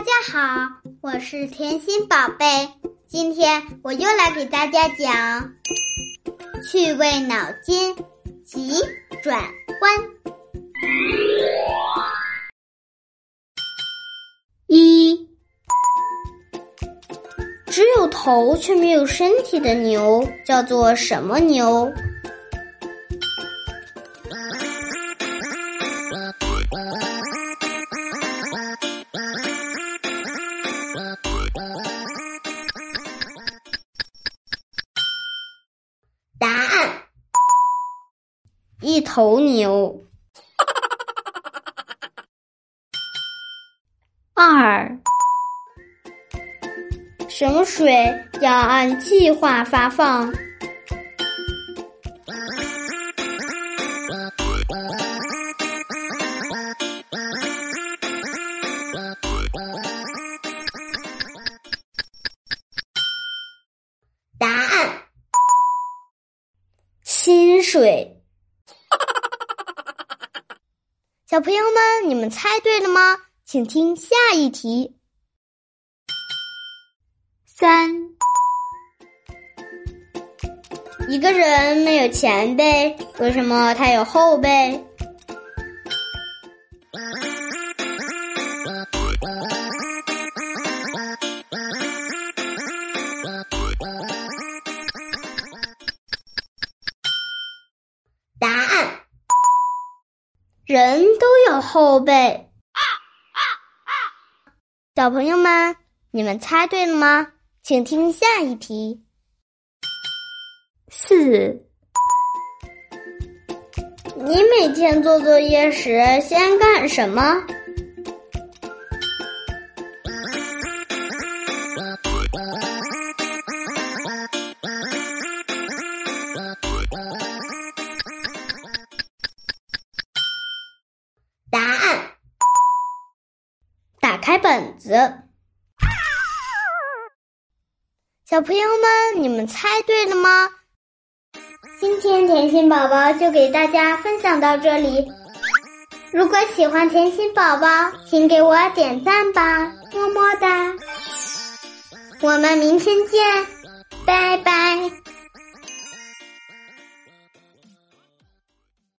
大家好，我是甜心宝贝。今天我又来给大家讲趣味脑筋急转弯。一，只有头却没有身体的牛叫做什么牛？一头牛。二，什么水要按计划发放？答案：薪水。小朋友们，你们猜对了吗？请听下一题。三，一个人没有前辈，为什么他有后辈？人都有后背。小朋友们，你们猜对了吗？请听下一题。四，你每天做作业时先干什么？开本子。小朋友们，你们猜对了吗？今天甜心宝宝就给大家分享到这里。如果喜欢甜心宝宝，请给我点赞吧，么么哒！我们明天见，